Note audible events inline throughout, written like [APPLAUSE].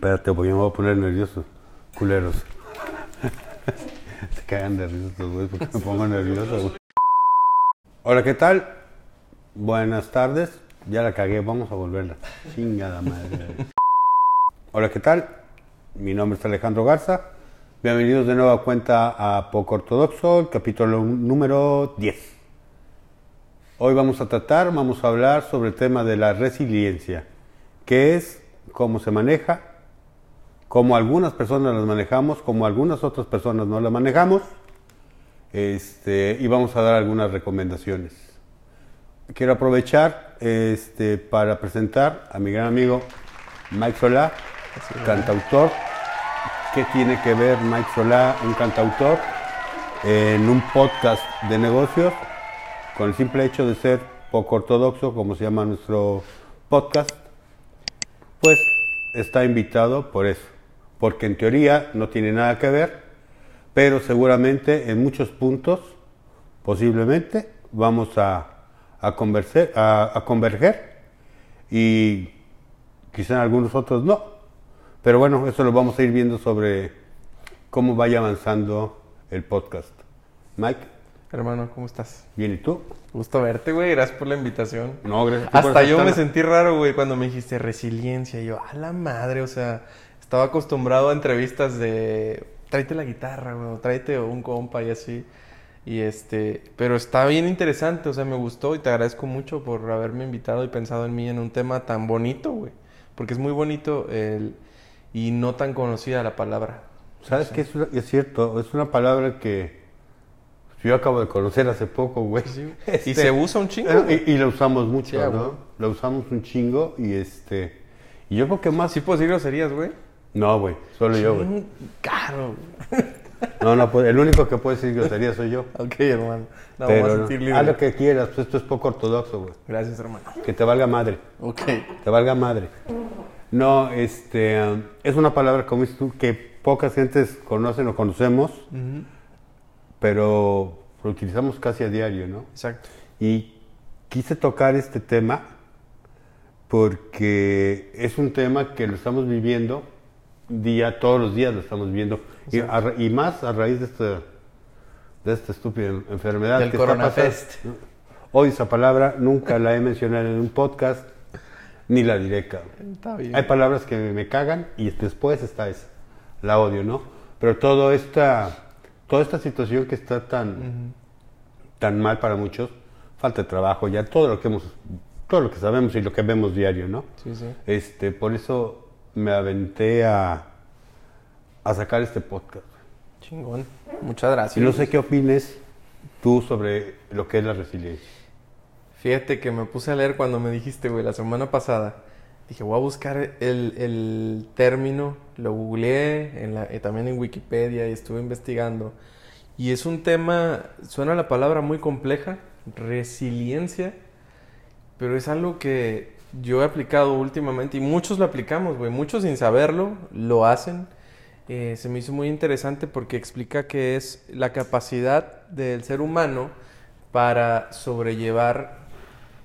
Espérate, porque me voy a poner nervioso. Culeros. [LAUGHS] Se cagan de risa güey, porque me pongo nervioso. Hola, ¿qué tal? Buenas tardes. Ya la cagué, vamos a volverla. Chingada madre. Hola, ¿qué tal? Mi nombre es Alejandro Garza. Bienvenidos de nueva cuenta a Poco Ortodoxo, el capítulo número 10. Hoy vamos a tratar, vamos a hablar sobre el tema de la resiliencia. ¿Qué es? ¿Cómo se maneja? ¿Cómo algunas personas las manejamos? ¿Cómo algunas otras personas no la manejamos? Este, y vamos a dar algunas recomendaciones. Quiero aprovechar este, para presentar a mi gran amigo Mike Solá, cantautor. ¿Qué tiene que ver Mike Solá, un cantautor, en un podcast de negocios con el simple hecho de ser poco ortodoxo, como se llama nuestro podcast? Pues está invitado por eso, porque en teoría no tiene nada que ver, pero seguramente en muchos puntos, posiblemente, vamos a, a, converser, a, a converger y quizá en algunos otros no. Pero bueno, eso lo vamos a ir viendo sobre cómo vaya avanzando el podcast. Mike. Hermano, ¿cómo estás? Bien, ¿y tú? Gusto verte, güey. Gracias por la invitación. No, gracias. a ti por Hasta yo me sentí raro, güey, cuando me dijiste resiliencia. Y yo, a la madre, o sea, estaba acostumbrado a entrevistas de tráete la guitarra, güey, o tráete un compa y así. Y este, pero está bien interesante, o sea, me gustó y te agradezco mucho por haberme invitado y pensado en mí en un tema tan bonito, güey. Porque es muy bonito el, y no tan conocida la palabra. ¿Sabes qué? Es, una- es cierto, es una palabra que yo acabo de conocer hace poco, güey. Sí. [LAUGHS] Este, Y se usa un chingo. eh. Y, y lo usamos mucho, Sí, ¿no? Lo usamos un chingo y este... Y yo creo que más... ¿Sí puedo decir groserías, güey? No, güey, solo yo, güey. Caro. [LAUGHS] No, no, puede- el único que puede decir grosería soy yo. Ok, hermano. No, Pero vamos a sentir libre. haz lo que quieras, pues esto es poco ortodoxo, güey. Gracias, hermano. Que te valga madre, Ok. te valga madre. No, este... um, es una palabra, como dices tú, que pocas gentes conocen o conocemos, pero lo utilizamos casi a diario, ¿no? Exacto. Y quise tocar este tema porque es un tema que lo estamos viviendo día, todos los días lo estamos viendo. Y, a y más a raíz de esta, de esta estúpida en- enfermedad. Del que Coronafest. Hoy esa palabra nunca la he mencionado en un podcast, ni la diré. Está bien. Hay palabras que me cagan y después está esa. La odio, ¿no? Pero todo esta, toda esta situación que está tan, tan mal para muchos, falta de trabajo, ya todo lo que hemos, todo lo que sabemos y lo que vemos diario, ¿no? Sí, sí. Este, por eso me aventé a, a sacar este podcast. Chingón. Muchas gracias. Y no sé qué opines tú sobre lo que es la resiliencia. Fíjate que me puse a leer cuando me dijiste, güey, la semana pasada. Dije, voy a buscar el, el término. Lo googleé en la- eh, también en Wikipedia y estuve investigando. Y es un tema, suena la palabra muy compleja, resiliencia, pero es algo que yo he aplicado últimamente y muchos lo aplicamos, güey. Muchos sin saberlo lo hacen. Eh, se me hizo muy interesante porque explica que es la capacidad del ser humano para sobrellevar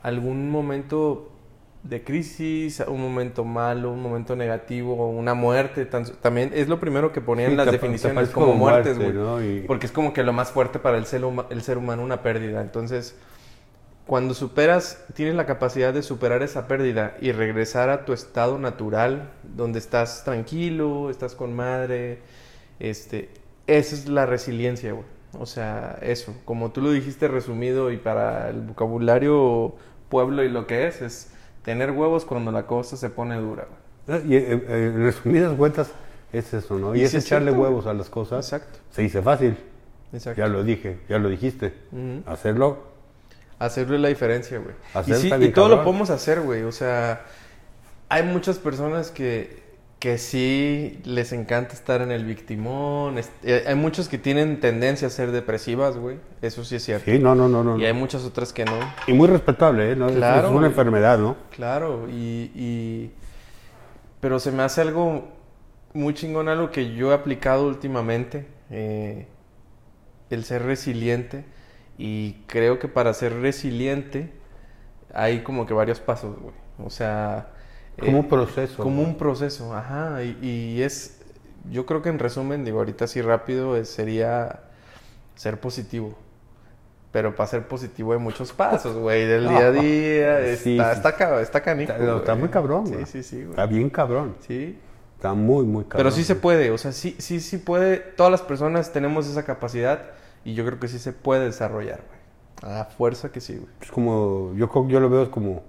algún momento de crisis, un momento malo, un momento negativo, una muerte. tan- también es lo primero que ponían Sí, las definiciones como, como muertes, muerte, güey. ¿no? Y- Porque es como que lo más fuerte para el ser, el ser humano, una pérdida. Entonces, cuando superas, tienes la capacidad de superar esa pérdida y regresar a tu estado natural, donde estás tranquilo, estás con madre, este, esa es la resiliencia, güey. O sea, eso, como tú lo dijiste resumido y para el vocabulario pueblo y lo que es, es tener huevos cuando la cosa se pone dura, güey. Y eh, eh, en resumidas cuentas es eso, ¿no? Y, Y es echarle cierto, huevos a las cosas. Exacto, Se dice fácil, exacto. ya lo dije, ya lo dijiste. Hacerlo, Hacerle la diferencia, güey. Y, sí, y todo lo podemos hacer, güey. O sea, hay muchas personas que, que sí les encanta estar en el victimón. eh, hay muchos que tienen tendencia a ser depresivas, güey. Eso sí es cierto. sí, no, no, no, no. Y hay muchas otras que no. Y muy respetable, ¿eh? ¿No? Es- Claro, es una güey. enfermedad, ¿no? Claro, y, y- Pero se me hace algo muy chingón, algo que yo he aplicado últimamente, eh, el ser resiliente. Y creo que para ser resiliente hay como que varios pasos, güey. O sea, Como eh, un proceso. Como un proceso, ajá. Y, y es, yo creo que en resumen, digo, ahorita así rápido, es- sería ser positivo. Pero para ser positivo hay muchos pasos, güey, del día a [LAUGHS] día. Está, Sí, sí. está, está canijo, Está, muy cabrón, Sí, güey. sí, sí, güey. Está bien cabrón. Sí. Está muy, muy cabrón. Pero sí se puede, o sea, sí, sí, sí puede. Todas las personas tenemos esa capacidad y yo creo que sí se puede desarrollar, güey. A fuerza que sí, güey. Es como, yo, yo lo veo como,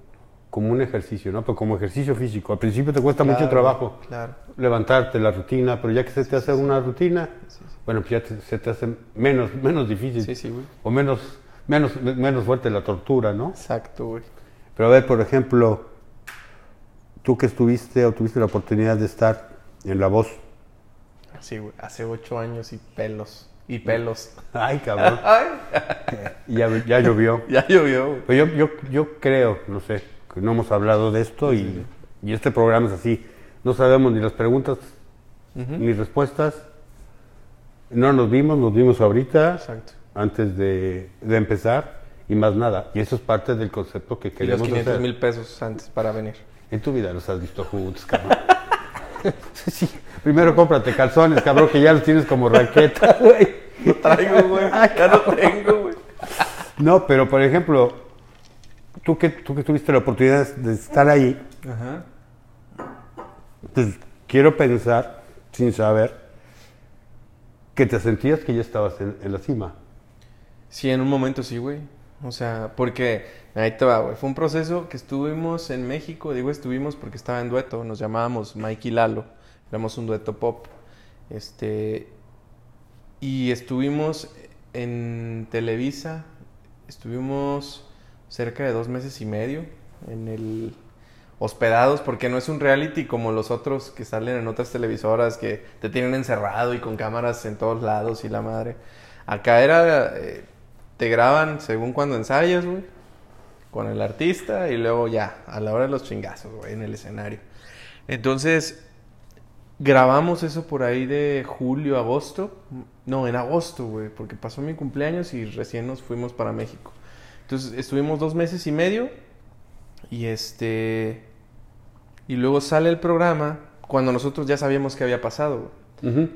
como un ejercicio, ¿no? Pero como ejercicio físico. Al principio te cuesta mucho trabajo Claro. levantarte, la rutina, pero ya que se te hace una rutina, Sí, bueno, pues ya te- se te hace menos, menos difícil. sí, sí, güey. O menos, menos, menos fuerte la tortura, ¿no? Exacto, güey. Pero a ver, por ejemplo, tú que estuviste o tuviste la oportunidad de estar en La Voz. Sí, güey. Hace ocho años y pelos. Y pelos. [LAUGHS] Ay, cabrón. [LAUGHS] Ay, [LAUGHS] ya, ya llovió. ya llovió. Pero yo, yo, yo creo, no sé, que no hemos hablado de esto y, y este programa es así. No sabemos ni las preguntas Ujú. ni respuestas. No nos vimos, nos vimos ahorita, Exacto. antes de, de empezar y más nada. Y eso es parte del concepto que Y los queremos 500 hacer. mil pesos antes para venir. En tu vida los has visto juntos, cabrón. [LAUGHS] Sí, Primero cómprate calzones, cabrón, que ya los tienes como raqueta, [LAUGHS] güey. No traigo, güey. Ya no tengo, güey. No, pero por ejemplo, tú que, tú que tuviste la oportunidad de estar ahí, Ajá. pues quiero pensar, sin saber, que te sentías que ya estabas en, en la cima. Sí, en un momento sí, güey. O sea, porque ahí te va, güey. Fue un proceso que estuvimos en México. Digo estuvimos porque estaba en dueto. Nos llamábamos Mike y Lalo. Éramos un dueto pop. Este. Y estuvimos en Televisa. Estuvimos cerca de dos meses y medio en el hospedados porque no es un reality como los otros que salen en otras televisoras que te tienen encerrado y con cámaras en todos lados y la madre. Acá era eh, te graban según cuando ensayas, güey, con el artista y luego ya a la hora de los chingazos, güey, en el escenario. Entonces grabamos eso por ahí de julio, agosto. No, en agosto, güey, porque pasó mi cumpleaños y recién nos fuimos para México. Entonces estuvimos dos meses y medio y este. Y luego sale el programa cuando nosotros ya sabíamos qué había pasado, güey.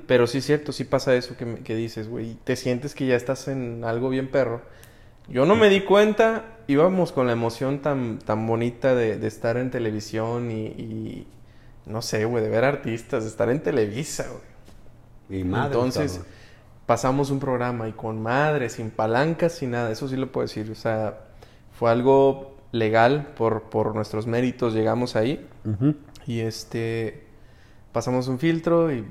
Pero sí es cierto, sí pasa eso que, me- que dices, güey. Te sientes que ya estás en algo bien perro. Yo no me di cuenta, íbamos con la emoción tan, tan bonita de, de estar en televisión y, y no sé, güey, de ver artistas, de estar en Televisa, güey. Y madre, Entonces, pasamos un programa y con madre, sin palancas, sin nada, eso sí lo puedo decir. O sea, fue algo legal por, por nuestros méritos, llegamos ahí y este, pasamos un filtro y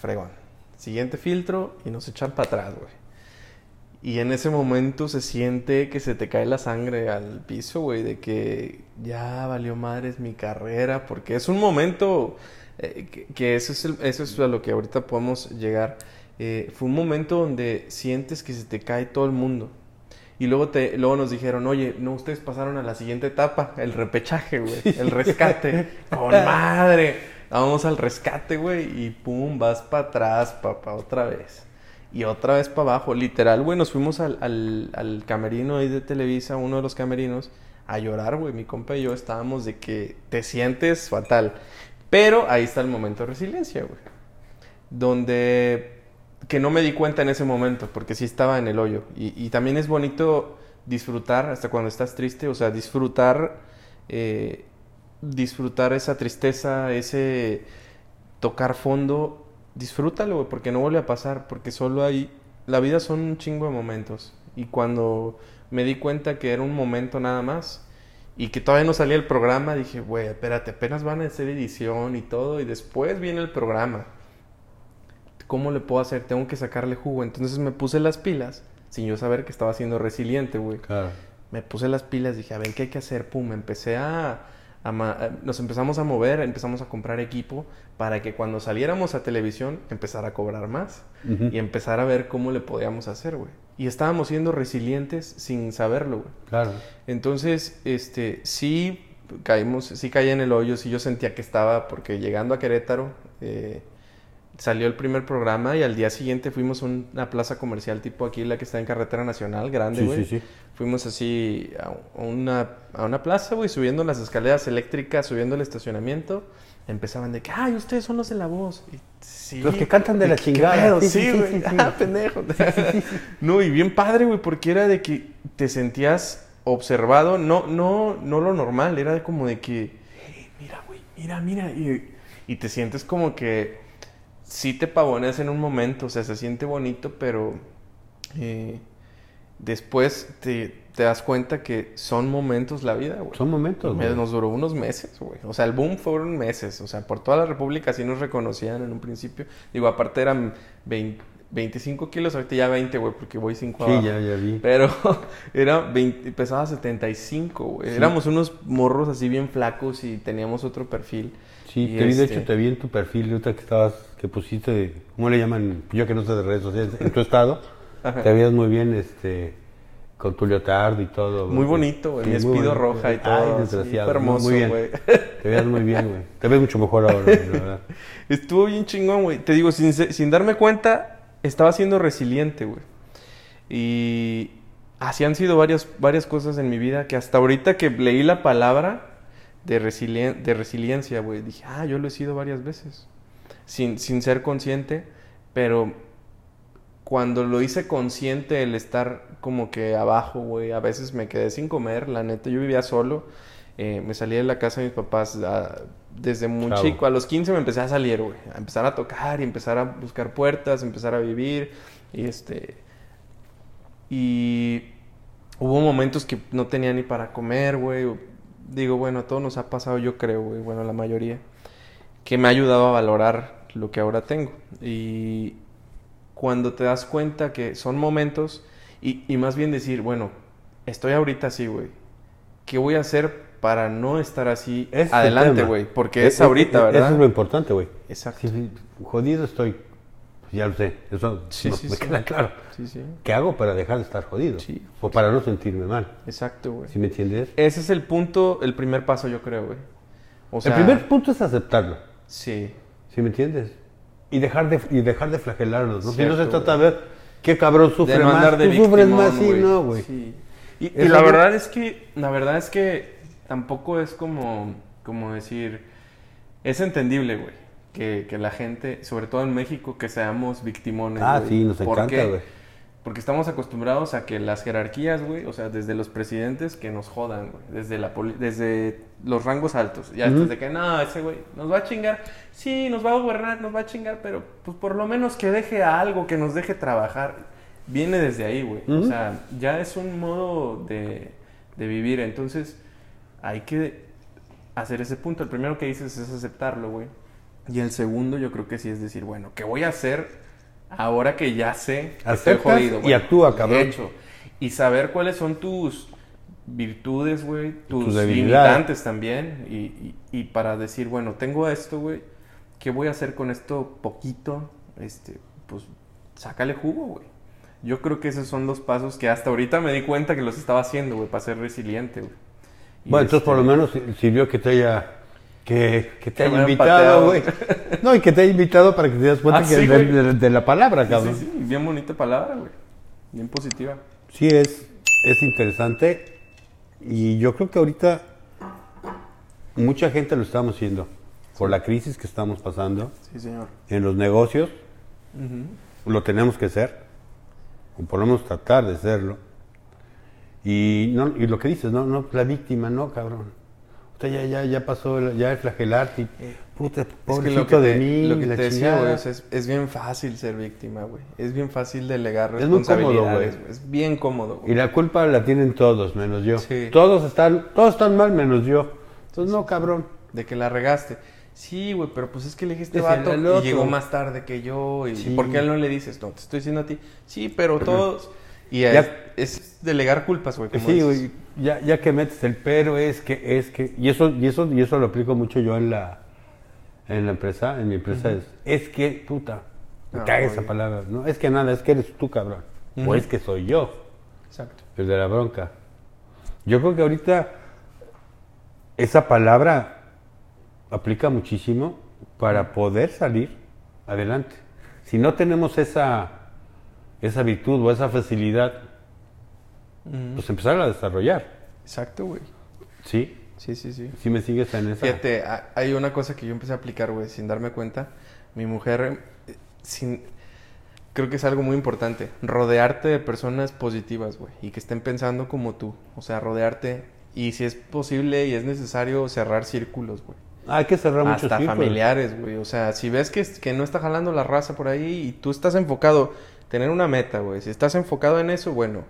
fregón. Siguiente filtro y nos echan para atrás, güey. Y en ese momento se siente que se te cae la sangre al piso, güey, de que ya valió madres mi carrera, porque es un momento eh, que, que eso, es el- eso es a lo que ahorita podemos llegar. Eh, fue un momento donde sientes que se te cae todo el mundo. Y luego, te, luego nos dijeron, oye, no, ustedes pasaron a la siguiente etapa, el repechaje, güey, el rescate. [LAUGHS] Con madre. Vamos al rescate, güey, y pum, vas para atrás, papá, otra vez. Y otra vez para abajo. Literal, güey, nos fuimos al, al, camerino ahí de Televisa, uno de los camerinos, a llorar, güey. Mi compa y yo estábamos de que te sientes fatal. Pero ahí está el momento de resiliencia, güey. Donde que no me di cuenta en ese momento, porque sí estaba en el hoyo. Y, y también es bonito disfrutar hasta cuando estás triste, o sea, disfrutar, eh, disfrutar esa tristeza, ese tocar fondo, disfrútalo, güey, porque no vuelve a pasar, porque solo hay, la vida son un chingo de momentos. Y cuando me di cuenta que era un momento nada más, y que todavía no salía el programa, dije, güey, espérate, apenas van a hacer edición y todo, y después viene el programa. ¿Cómo le puedo hacer? Tengo que sacarle jugo. Entonces me puse las pilas, sin yo saber que estaba siendo resiliente, güey. Claro. Me puse las pilas, dije, a ver, ¿qué hay que hacer? Pum, empecé a, Nos empezamos a mover, empezamos a comprar equipo para que cuando saliéramos a televisión empezara a cobrar más y empezar a ver cómo le podíamos hacer, güey. Y estábamos siendo resilientes sin saberlo, güey. Claro. Entonces, este, sí caímos, sí caí en el hoyo, sí yo sentía que estaba, porque llegando a Querétaro, eh, salió el primer programa y al día siguiente fuimos a una plaza comercial tipo aquí, la que está en Carretera Nacional, grande, Sí, güey. sí, sí. Fuimos así a una, a una plaza, güey, subiendo las escaleras eléctricas, subiendo el estacionamiento. Empezaban de que, ay, ustedes son los de la voz. Y, sí. Los que cantan de la ¿Qué chingada. Sí, Sí, güey. sí, sí. Ah, pendejo. [LAUGHS] no, y bien padre, güey, porque era de que te sentías observado, no, no, no lo normal, era como de que, "Hey, mira, güey, mira, mira, y, y te sientes como que sí te pavoneas en un momento, o sea, se siente bonito, pero eh, después te, te das cuenta que son momentos la vida, güey. Son momentos, Me- güey. Nos duró unos meses, güey. O sea, el boom fueron meses. O sea, por toda la República sí nos reconocían en un principio. Digo, aparte eran 20 25 kilos, ahorita ya 20, güey, porque voy 5 Sí, abajo. ya, ya vi. Pero [LAUGHS] era 20, pesaba 75, güey. Sí. Éramos unos morros así bien flacos y teníamos otro perfil. Sí, te vi, de este- hecho, te vi en tu perfil, ahorita que estabas, que pusiste, ¿cómo le llaman? Yo que no sé de redes sociales, en tu estado, Ajá. te veías muy bien, este, con tu leotardo y todo. Muy bonito, güey. Sí, Mi espido roja y todo. Ay, desgraciado. hermoso, muy bien. güey. Te veías muy bien, güey. Te ves mucho mejor ahora, güey, la verdad. [LAUGHS] Estuvo bien chingón, güey. Te digo, sin, sin darme cuenta, estaba siendo resiliente, güey. Y así han sido varias, varias cosas en mi vida que hasta ahorita que leí la palabra de, resilien- de resiliencia, güey, dije, ah, yo lo he sido varias veces. Sin, sin ser consciente, pero cuando lo hice consciente el estar como que abajo, güey, a veces me quedé sin comer, la neta, yo vivía solo, eh, me salí de la casa de mis papás ah, desde muy chico, a los 15 me empecé a salir, güey, a empezar a tocar y empezar a buscar puertas, empezar a vivir, y este, y hubo momentos que no tenía ni para comer, güey, digo, bueno, a todos nos ha pasado, yo creo, güey, bueno, la mayoría, que me ha ayudado a valorar lo que ahora tengo, y cuando te das cuenta que son momentos y, y más bien decir, bueno, estoy ahorita así, güey. ¿Qué voy a hacer para no estar así es el adelante, güey? Porque es e- ahorita, e- ¿verdad? Eso es lo importante, güey. Exacto. Sí, sí, jodido estoy. Pues ya lo sé. Eso Sí, no- sí, me sí. queda claro. ¿Qué hago para dejar de estar jodido? Sí. O para no sentirme mal. Exacto, güey. ¿Sí me entiendes? Ese es el punto, el primer paso, yo creo, güey. O sea, el primer punto es aceptarlo. Sí. ¿Sí me entiendes? Y dejar de, y dejar de flagelarnos, ¿no? si no se trata güey. de ver qué cabrón sufre de no más. de Tú sufres más, sí, no, güey. Sí. Y, y la verdad es que, la verdad es que tampoco es como, como decir, es entendible, güey, que, que la gente, sobre todo en México, que seamos victimones. Ah, güey. sí, nos ¿Por encanta, güey. Porque estamos acostumbrados a que las jerarquías, güey, o sea, desde los presidentes que nos jodan, güey, desde la poli- desde los rangos altos, ya Ujú. desde que no, ese güey nos va a chingar, sí, nos va a gobernar, nos va a chingar, pero pues por lo menos que deje algo, que nos deje trabajar, viene desde ahí, güey. O sea, ya es un modo de, de vivir, entonces hay que hacer ese punto. El primero que dices es aceptarlo, güey. Y el segundo yo creo que sí es decir, bueno, ¿qué voy a hacer ahora que ya sé que estoy jodido? y actúa, cabrón. De hecho, y saber cuáles son tus virtudes, güey, tus, Tus debilidades. limitantes también. Y, y- y para decir, bueno, tengo esto, güey, ¿qué voy a hacer con esto poquito? Este, pues, sácale jugo, güey. Yo creo que esos son los pasos que hasta ahorita me di cuenta que los estaba haciendo, güey, para ser resiliente, güey. Bueno, entonces por lo este, menos si- sirvió que te haya que, que te me haya invitado, güey. No, y que te haya invitado para que te das cuenta Ah, que sí, de, güey. de- de la palabra, cabrón. Sí, sí, bien bonita palabra, güey. Bien positiva. Sí, es, es interesante y yo creo que ahorita mucha gente lo estamos haciendo por la crisis que estamos pasando Sí, señor. en los negocios, lo tenemos que ser, o por lo menos tratar de serlo. Y, no, y lo que dices, no, no, la víctima, no, cabrón. Ya, ya, ya pasó, el- ya el flagelarte, y, puta, Es que pobrecito lo que de te, mí, lo que la te decía, güey, es, es bien fácil ser víctima, güey. Es bien fácil delegar Es muy cómodo, responsabilidades, güey. Es bien cómodo, güey. Y la culpa la tienen todos, menos yo. Sí. Todos están, todos están mal, menos yo. Entonces, no, cabrón. De que la regaste. Sí, güey, pero pues es que le dijiste vato y llegó más tarde que yo. ¿Y Sí. por qué a él no le dices? No, te estoy diciendo a ti. Sí, pero [CLEARS THROAT] todos... Y Ya- es, es delegar culpas, güey. Sí, güey, ya, ya que metes el pero es que, es que, y eso, y eso, y eso lo aplico mucho yo en la, en la empresa, en mi empresa es, es que, puta, me Ah, caga oye. esa palabra, no, es que nada, es que eres tú, cabrón, o es que soy yo, Exacto. el de la bronca. Yo creo que ahorita esa palabra aplica muchísimo para poder salir adelante. Si no tenemos esa, esa virtud o esa facilidad, pues empezar a desarrollar. Exacto, güey. ¿Sí? Sí, sí, sí. ¿Sí me sigues en esa? Fíjate, ha- hay una cosa que yo empecé a aplicar, güey, sin darme cuenta. Mi mujer, eh, sin... creo que es algo muy importante. Rodearte de personas positivas, güey, y que estén pensando como tú. O sea, rodearte y si es posible y es necesario cerrar círculos, güey. Ah, hay que cerrar muchos Hasta círculos. familiares, güey. O sea, si ves que, que no está jalando la raza por ahí y tú estás enfocado, tener una meta, güey. Si estás enfocado en eso, bueno,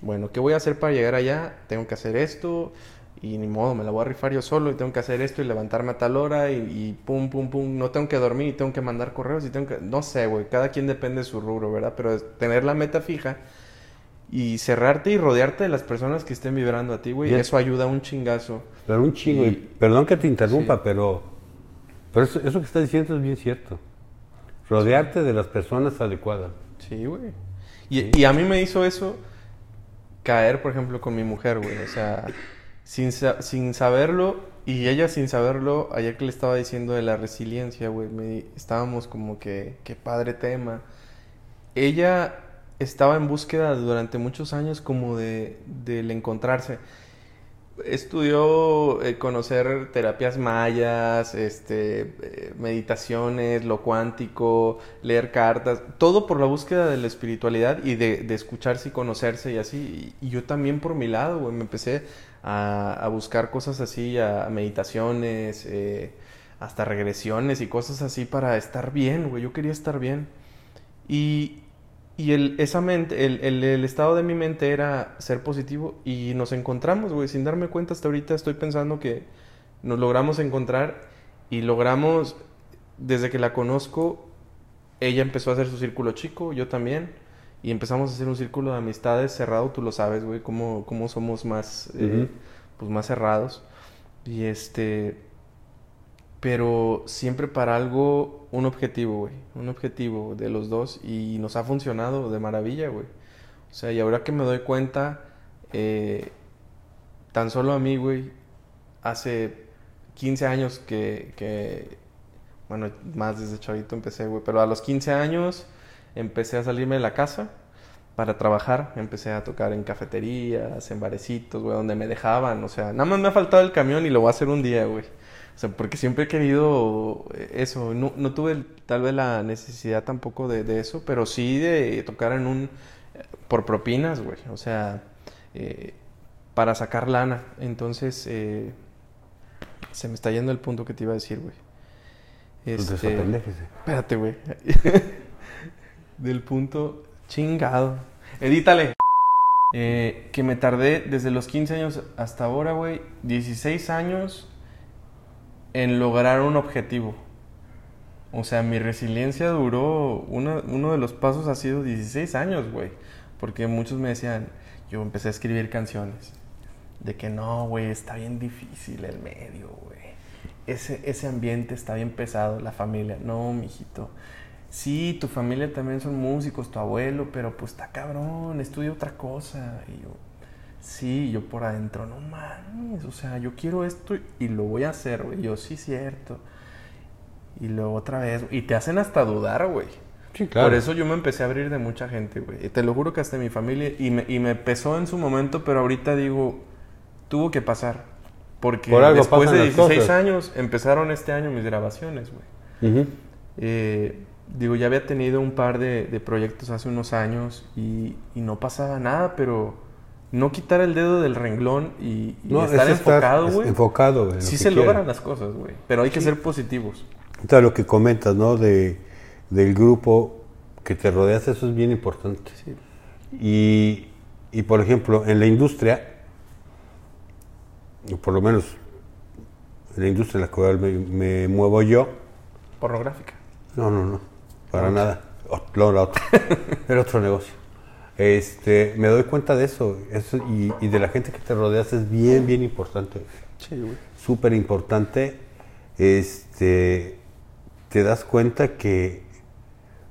bueno, ¿qué voy a hacer para llegar allá? Tengo que hacer esto y ni modo, me la voy a rifar yo solo y tengo que hacer esto y levantarme a tal hora y, y pum, pum, pum. No tengo que dormir y tengo que mandar correos y tengo que... No sé, güey. Cada quien depende de su rubro, ¿verdad? Pero tener la meta fija y cerrarte y rodearte de las personas que estén vibrando a ti, güey. Eso ayuda un chingazo. Pero un chingo. Y- y perdón que te interrumpa, Sí. pero, pero eso, eso que estás diciendo es bien cierto. Rodearte de las personas adecuadas. Sí, güey. Y, y a mí me hizo eso caer, por ejemplo, con mi mujer, güey. O sea, sin, sin saberlo, y ella sin saberlo, ayer que le estaba diciendo de la resiliencia, güey, me, estábamos como que, qué padre tema. Ella estaba en búsqueda durante muchos años como de, del encontrarse. Estudió eh, conocer terapias mayas, este, eh, meditaciones, lo cuántico, leer cartas, todo por la búsqueda de la espiritualidad y de, de escucharse y conocerse y así. Y, yo también por mi lado, güey, me empecé a, a buscar cosas así, a, a meditaciones, eh, hasta regresiones y cosas así para estar bien, güey. Yo quería estar bien. Y, y el, esa mente, el, el- el estado de mi mente era ser positivo y nos encontramos, güey, sin darme cuenta hasta ahorita estoy pensando que nos logramos encontrar y logramos, desde que la conozco, ella empezó a hacer su círculo chico, yo también, y empezamos a hacer un círculo de amistades cerrado, tú lo sabes, güey, cómo, cómo somos más, eh, pues más cerrados. Y este, pero siempre para algo, un objetivo, güey. Un objetivo de los dos y nos ha funcionado de maravilla, güey. O sea, y ahora que me doy cuenta, eh, tan solo a mí, güey, hace 15 años que, que, bueno, más desde chavito empecé, güey, pero a los 15 años empecé a salirme de la casa para trabajar. Empecé a tocar en cafeterías, en barecitos, güey, donde me dejaban. O sea, nada más me ha faltado el camión y lo voy a hacer un día, güey. O sea, porque siempre he querido eh, eso. No, no tuve tal vez la necesidad tampoco de, de eso, pero sí de tocar en un... eh, por propinas, güey. O sea, eh, para sacar lana. Entonces, eh, se me está yendo el punto que te iba a decir, güey. Pues Este, desapendéjese. Espérate, güey. [LAUGHS] Del punto chingado. Edítale. Eh, que me tardé desde los 15 años hasta ahora, güey. 16 años en lograr un objetivo. O sea, mi resiliencia duró. Uno, uno de los pasos ha sido 16 años, güey. Porque muchos me decían. Yo empecé a escribir canciones. De que no, güey, está bien difícil el medio, güey. Ese, ese ambiente está bien pesado, la familia. No, mijito. Sí, tu familia también son músicos, tu abuelo, pero pues está cabrón, estudia otra cosa. Y yo, sí, yo por adentro, no mames, o sea, yo quiero esto y lo voy a hacer, güey. Yo, sí, cierto. Y luego otra vez, y te hacen hasta dudar, güey. Sí, claro. Por eso yo me empecé a abrir de mucha gente, güey. Y Te lo juro que hasta mi familia, y me, y me pesó en su momento, pero ahorita digo, tuvo que pasar. Porque Por después de las 16 cosas. años empezaron este año mis grabaciones, güey. Eh, digo, ya había tenido un par de, de proyectos hace unos años y, y no pasaba nada, pero no quitar el dedo del renglón y, y No, estar es estar enfocado, güey. enfocado, güey, Sí se quieras. logran las cosas, güey. Pero hay que ser positivos. Ahorita lo que comentas, ¿no? De, del grupo que te rodeas, eso es bien importante. Sí. Y, y, por ejemplo, en la industria, o por lo menos en la industria en la cual me, me muevo yo, Pornográfica. no, no, no, para nada. O- no, la otra. [LAUGHS] Era otro negocio. Este, me doy cuenta de eso, eso y, y de la gente que te rodeas es bien, bien importante. Sí, güey. súper importante, este, te das cuenta que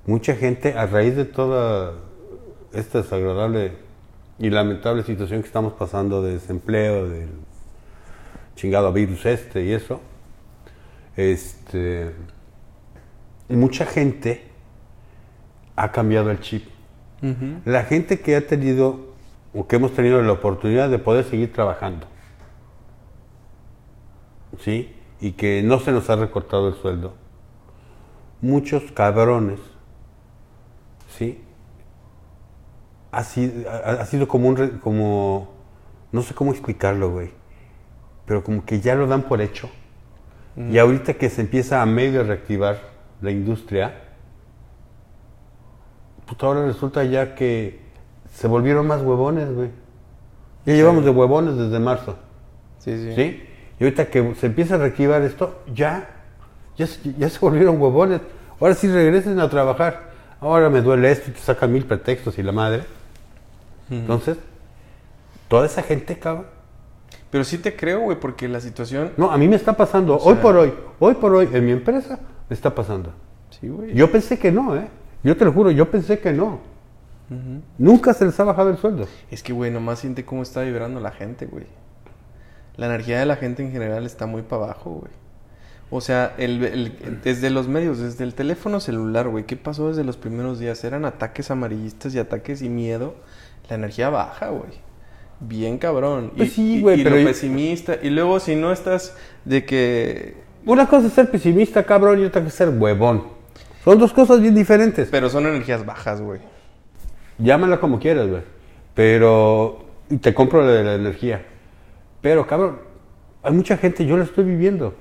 mucha gente, a raíz de toda esta desagradable y lamentable situación que estamos pasando de desempleo, del chingado virus este y eso, este, mucha gente ha cambiado el chip. La gente que ha tenido o que hemos tenido la oportunidad de poder seguir trabajando. ¿Sí? Y que no se nos ha recortado el sueldo. Muchos cabrones, ¿sí? Ha sido, ha, sido como un, como, no sé cómo explicarlo, güey, pero como que ya lo dan por hecho. Y ahorita que se empieza a medio reactivar la industria, pues ahora resulta ya que se volvieron más huevones, güey. Ya llevamos de huevones desde marzo. Sí, sí. ¿Sí? Y ahorita que se empieza a reactivar esto, ya, ya, ya se volvieron huevones. Ahora sí regresen a trabajar. Ahora me duele esto y te sacan mil pretextos y la madre. Entonces, toda esa gente, cabrón. Pero sí te creo, güey, porque la situación... No, a mí me está pasando. hoy por hoy, hoy por hoy, en mi empresa, me está pasando. Sí, güey. Yo pensé que no, ¿eh? Yo te lo juro, yo pensé que no. Nunca se les ha bajado el sueldo. Es que, güey, nomás siente cómo está vibrando la gente, güey. La energía de la gente en general está muy para abajo, güey. O sea, desde los medios, desde el teléfono celular, güey, ¿qué pasó desde los primeros días? Eran ataques amarillistas y ataques y miedo. La energía baja, güey. Bien cabrón. Pues sí, güey, pero... pesimista. Y luego si no estás de que... Una cosa es ser pesimista, cabrón, y otra cosa es ser huevón. Son dos cosas bien diferentes. Pero son energías bajas, güey. Llámala como quieras, güey. Pero. Y te compro la la energía. Pero, cabrón, hay mucha gente, yo lo estoy viviendo.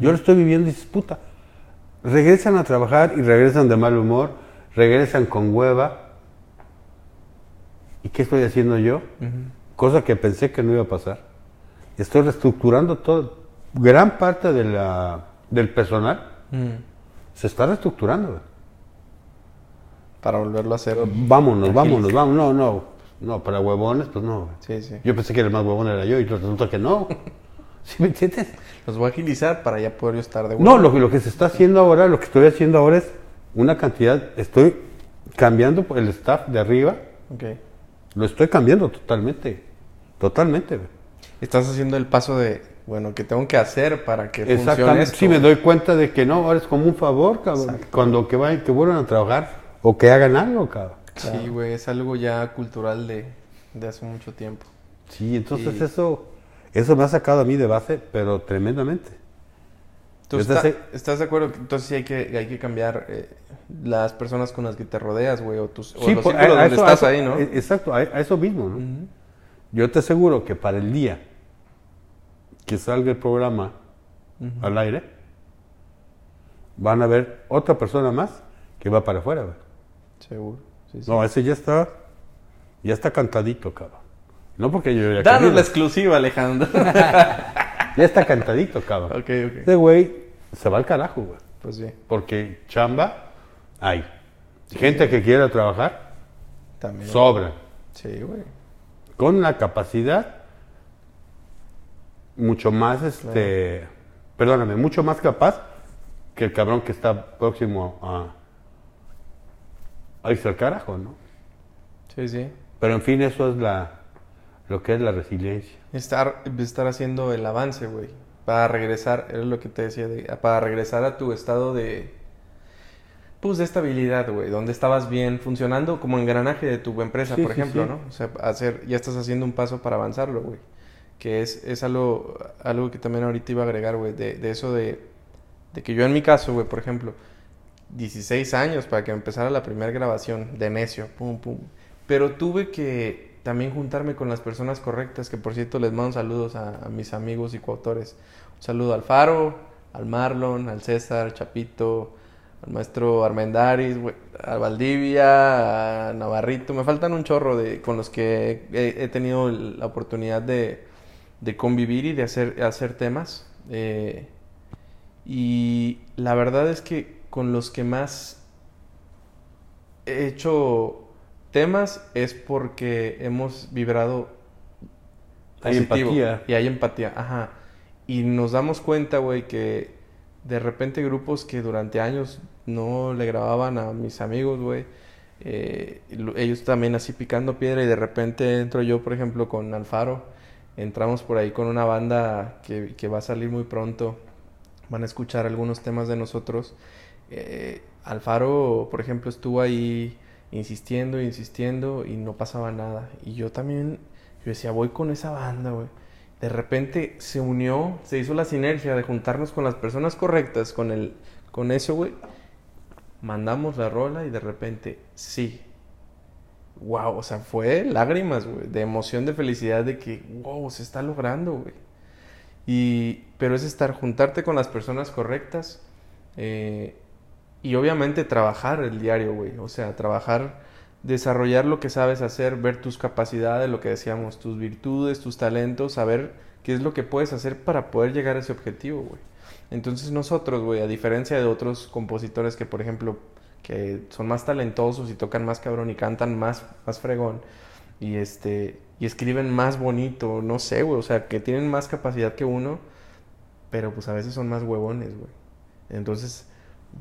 Yo lo estoy viviendo y dices, puta. Regresan a trabajar y regresan de mal humor, regresan con hueva. ¿Y qué estoy haciendo yo? Cosa que pensé que no iba a pasar. Estoy reestructurando todo. Gran parte de la, del personal se está reestructurando. Para volverlo a hacer. Vámonos, vámonos, vámonos. No, no. No, para huevones, pues no. Sí, sí. Yo pensé que el más huevón era yo y resulta que no. [LAUGHS] ¿Sí me entiendes? Los voy a agilizar para ya poder yo estar de huevón. No, lo, lo que se está haciendo ahora, lo que estoy haciendo ahora es una cantidad. Estoy cambiando el staff de arriba. Ok. Lo estoy cambiando totalmente. Totalmente. Estás haciendo el paso de, bueno, que tengo que hacer para que funcione esto. Sí, me doy cuenta de que no, ahora es como un favor, cabrón. Cuando que, vayan, que vuelvan a trabajar o que hagan algo, cabrón. Sí, güey, es algo ya cultural de, hace mucho tiempo. Sí, entonces eso eso me ha sacado a mí de base, pero tremendamente. ¿Estás de acuerdo? Entonces sí hay que, hay que cambiar eh, las personas con las que te rodeas, güey, o, tus, sí, los pues, donde estás ahí, ¿no? Eh, exacto, a, eso mismo, ¿no? Yo te aseguro que para el día que salga el programa al aire, van a ver otra persona más que va para afuera. Seguro. No, ese ya está, ya está cantadito, cabrón. No porque yo ya Danos la exclusiva, Alejandro. [LAUGHS] ya está cantadito, cabrón. Ok, ok. Este güey se va al carajo, güey. Pues sí. Porque chamba hay. Gente que quiera trabajar, También. sobra. Sí, güey. Con la capacidad mucho más, este, perdóname, mucho más capaz que el cabrón que está próximo a, ahí está el carajo, ¿no? Sí, sí. Pero en fin, eso es la, lo que es la resiliencia. Estar, estar haciendo el avance, güey. Para regresar, es lo que te decía, para regresar a tu estado de, pues de estabilidad, güey, donde estabas bien funcionando como engranaje de tu empresa, por ejemplo, ¿no? O sea, hacer, ya estás haciendo un paso para avanzarlo, güey. Que es, es algo, algo que también ahorita iba a agregar, güey, de, de, eso de, de que yo en mi caso, güey, por ejemplo, 16 años para que empezara la primera grabación de necio, pum, pum. Pero tuve que también juntarme con las personas correctas, que por cierto les mando saludos a, mis amigos y coautores. Un saludo al Faro, al Marlon, al César, Chapito, al maestro Armendaris, a Valdivia, a Navarrito. Me faltan un chorro de con los que he, tenido la oportunidad de, de, convivir y de hacer, hacer temas. Eh, y la verdad es que con los que más he hecho temas es porque hemos vibrado hay empatía. Y hay empatía, ajá. Y nos damos cuenta, güey, que de repente grupos que durante años no le grababan a mis amigos, güey, eh, ellos también así picando piedra y de repente entro yo, por ejemplo, con Alfaro, entramos por ahí con una banda que, que va a salir muy pronto, van a escuchar algunos temas de nosotros eh, Alfaro, por ejemplo, estuvo ahí insistiendo, insistiendo y no pasaba nada. Y yo también, yo decía, voy con esa banda, güey. De repente se unió, se hizo la sinergia de juntarnos con las personas correctas, con el, con eso, güey. Mandamos la rola y de repente, sí. Wow, o sea, fue lágrimas, güey, de emoción, de felicidad, de que, wow, se está logrando, güey. Y, pero es estar, juntarte con las personas correctas eh, y obviamente trabajar el diario, güey. O sea, trabajar, desarrollar lo que sabes hacer, ver tus capacidades, lo que decíamos, tus virtudes, tus talentos, saber qué es lo que puedes hacer para poder llegar a ese objetivo, güey. Entonces nosotros, güey, a diferencia de otros compositores que, por ejemplo, que son más talentosos y tocan más cabrón y cantan más, más fregón y este y escriben más bonito, no sé, güey, o sea, que tienen más capacidad que uno, pero pues a veces son más huevones, güey. Entonces,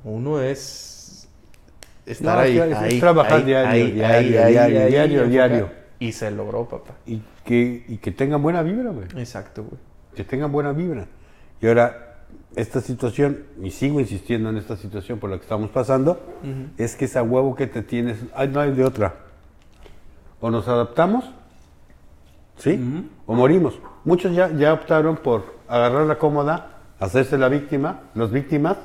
uno es estar No, ahí, es ahí, trabajar ahí, diario, ahí, diario, ahí, diario, diario. Y se logró, papá. Y que, y que tengan buena vibra, güey. Exacto, güey. Que tengan buena vibra. Y ahora, esta situación, y sigo insistiendo en esta situación por la que estamos pasando, es que esa huevo que te tienes, ay, no hay de otra. O nos adaptamos, ¿sí? O morimos. Muchos ya, ya optaron por agarrar la cómoda, hacerse la víctima, los víctimas.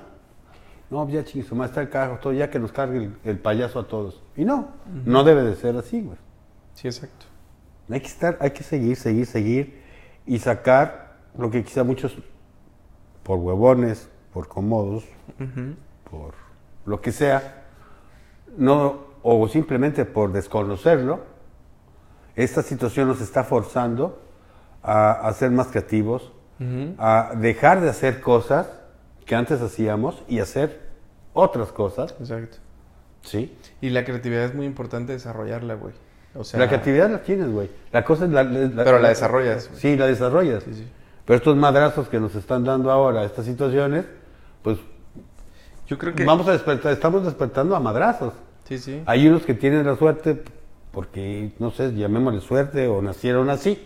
No, ya chingues, más está el carajo, todo, ya que nos cargue el, el payaso a todos. Y no, no debe de ser así, güey. Sí, exacto. Hay que estar, hay que seguir, seguir, seguir y sacar lo que quizá muchos, por huevones, por cómodos, por lo que sea, no, o simplemente por desconocerlo, esta situación nos está forzando a, a ser más creativos, a dejar de hacer cosas que antes hacíamos y hacer otras cosas, Exacto. ¿sí? Y la creatividad es muy importante desarrollarla, güey. O sea, la creatividad la tienes, güey. La cosa es la, la- Pero la desarrollas. Sí, la desarrollas. Sí, sí. Pero estos madrazos que nos están dando ahora, estas situaciones, pues Yo creo que vamos a despertar, estamos despertando a madrazos. Sí, sí. Hay unos que tienen la suerte porque, no sé, llamémosle suerte o nacieron así,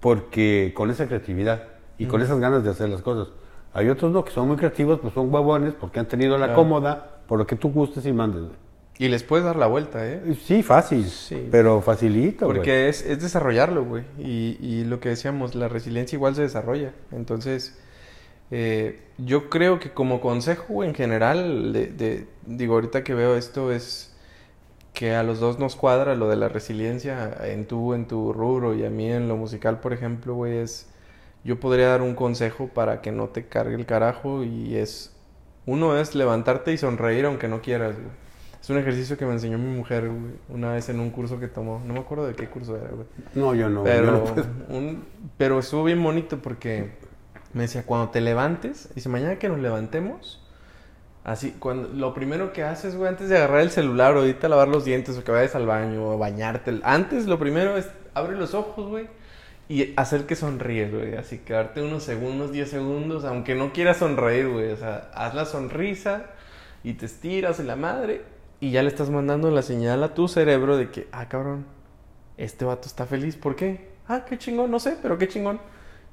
porque con esa creatividad y con esas ganas de hacer las cosas. Hay otros no, que son muy creativos, pues son huevones porque han tenido la Claro. cómoda, por lo que tú gustes y mandes. Y les puedes dar la vuelta, ¿eh? Sí, fácil, Sí. pero facilito, güey. Porque es, es desarrollarlo, güey. Y, y lo que decíamos, la resiliencia igual se desarrolla. Entonces, eh, yo creo que como consejo, en general, de, de- digo, ahorita que veo esto es que a los dos nos cuadra lo de la resiliencia en tu, en tu rubro y a mí en lo musical, por ejemplo, güey, es... Yo podría dar un consejo para que no te cargue el carajo y es... Uno es levantarte y sonreír aunque no quieras, güey. Es un ejercicio que me enseñó mi mujer, güey, una vez en un curso que tomó. No me acuerdo de qué curso era, güey. No, yo no. yo Pero, no puedo. un- pero estuvo bien bonito porque me decía, cuando te levantes, dice, mañana que nos levantemos, así, cuando, lo primero que haces, güey, antes de agarrar el celular o de irte a lavar los dientes o que vayas al baño o bañarte, antes lo primero es abre los ojos, güey, y hacer que sonríes, güey, así quedarte unos segundos, 10 segundos, aunque no quieras sonreír, güey, o sea, haz la sonrisa y te estiras en la madre y ya le estás mandando la señal a tu cerebro de que, ah, cabrón, este vato está feliz. ¿Por qué? Ah, qué chingón, no sé, pero qué chingón.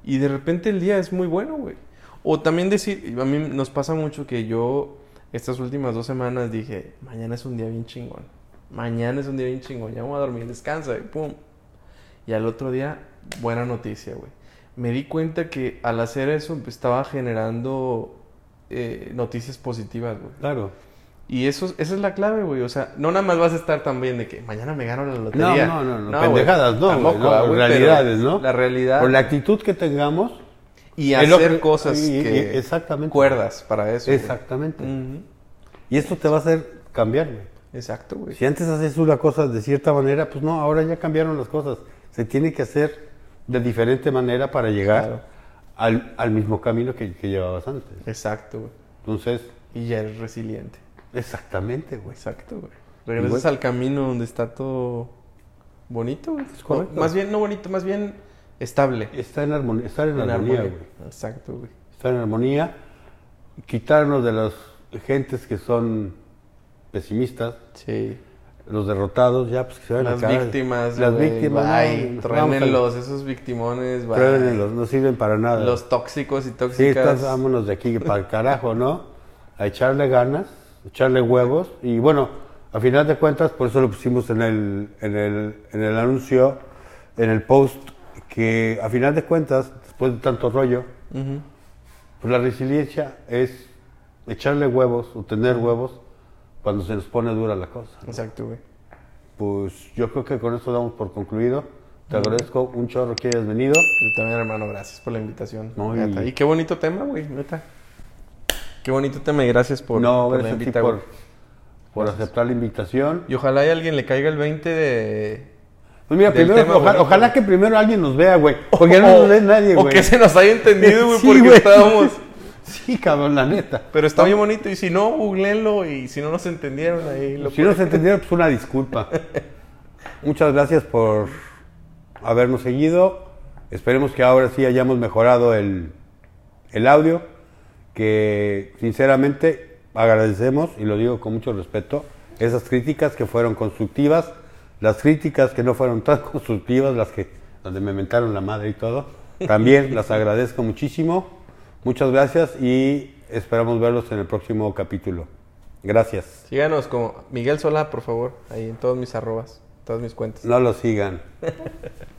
Y de repente el día es muy bueno, güey. O también decir, a mí nos pasa mucho que yo estas últimas dos semanas dije, mañana es un día bien chingón. Mañana es un día bien chingón, ya voy a dormir, descansa, y pum. Y al otro día, buena noticia, güey. Me di cuenta que al hacer eso pues, estaba generando eh, noticias positivas, güey. Claro. Y eso, esa es la clave, güey. O sea, no nada más vas a estar tan bien de que mañana me gano la No, lotería. no, no, no, güey. pendejadas, no, Tampoco, no, ah, realidades, ¿no? La realidad. Por la actitud que tengamos. Y hacer que- cosas y- que... exactamente. Cuerdas para eso. Exactamente. Y esto te va a hacer cambiar, güey. Exacto, güey. Si antes hacías una cosa de cierta manera, pues no, ahora ya cambiaron las cosas. Se tiene que hacer de diferente manera para llegar Claro. al, al mismo camino que, que llevabas antes. Exacto, güey. Entonces, Y ya eres resiliente. Exactamente, güey. Exacto, güey. Regresas al camino donde está todo bonito, güey. Es correcto. No, más bien, no bonito, más bien estable. Estar en armonía, estar en En armonía, armonía. güey. Exacto, güey. Estar en armonía, quitarnos de las gentes que son pesimistas, Sí. los derrotados, ya pues que se vayan Las a víctimas, Las güey, víctimas, no, truénenlos, esos victimones. Truénenlos, no sirven para nada. Los tóxicos y Sí, tóxicas. estás, vámonos de aquí para el carajo, ¿no? a echarle ganas, echarle huevos y bueno, a final de cuentas, por eso lo pusimos en el, en el, en el anuncio, en el post, que a final de cuentas, después de tanto rollo, pues la resiliencia es echarle huevos o tener huevos cuando se nos pone dura la cosa. Exacto, güey. Pues yo creo que con esto damos por concluido. Te agradezco un chorro que hayas venido. Yo también, hermano, gracias por la invitación. No, y- y... qué bonito tema, güey, neta. Qué bonito tema y gracias por, no, por gracias invita, por, aceptar la invitación. Y ojalá y a alguien le caiga el 20 de... Pues mira, primero, tema ojalá, que primero alguien nos vea, güey. [LAUGHS] Porque no nos ve nadie, O güey. que se nos haya entendido, güey, [LAUGHS] Sí, porque güey. estábamos... [LAUGHS] Sí, cabrón, la neta. Pero está bien bonito y si no, googleenlo y si no nos entendieron ahí lo Si no se entendieron, pues una disculpa. Muchas gracias por habernos seguido. Esperemos que ahora sí hayamos mejorado el, el audio. Que sinceramente agradecemos, y lo digo con mucho respeto, esas críticas que fueron constructivas, las críticas que no fueron tan [LAUGHS] constructivas, las que donde me mentaron la madre y todo. También las agradezco muchísimo. Muchas gracias y esperamos verlos en el próximo capítulo. Gracias. Síganos como Miguel Solá, por favor, ahí en todos mis arrobas, todas mis cuentas. No lo sigan. [LAUGHS]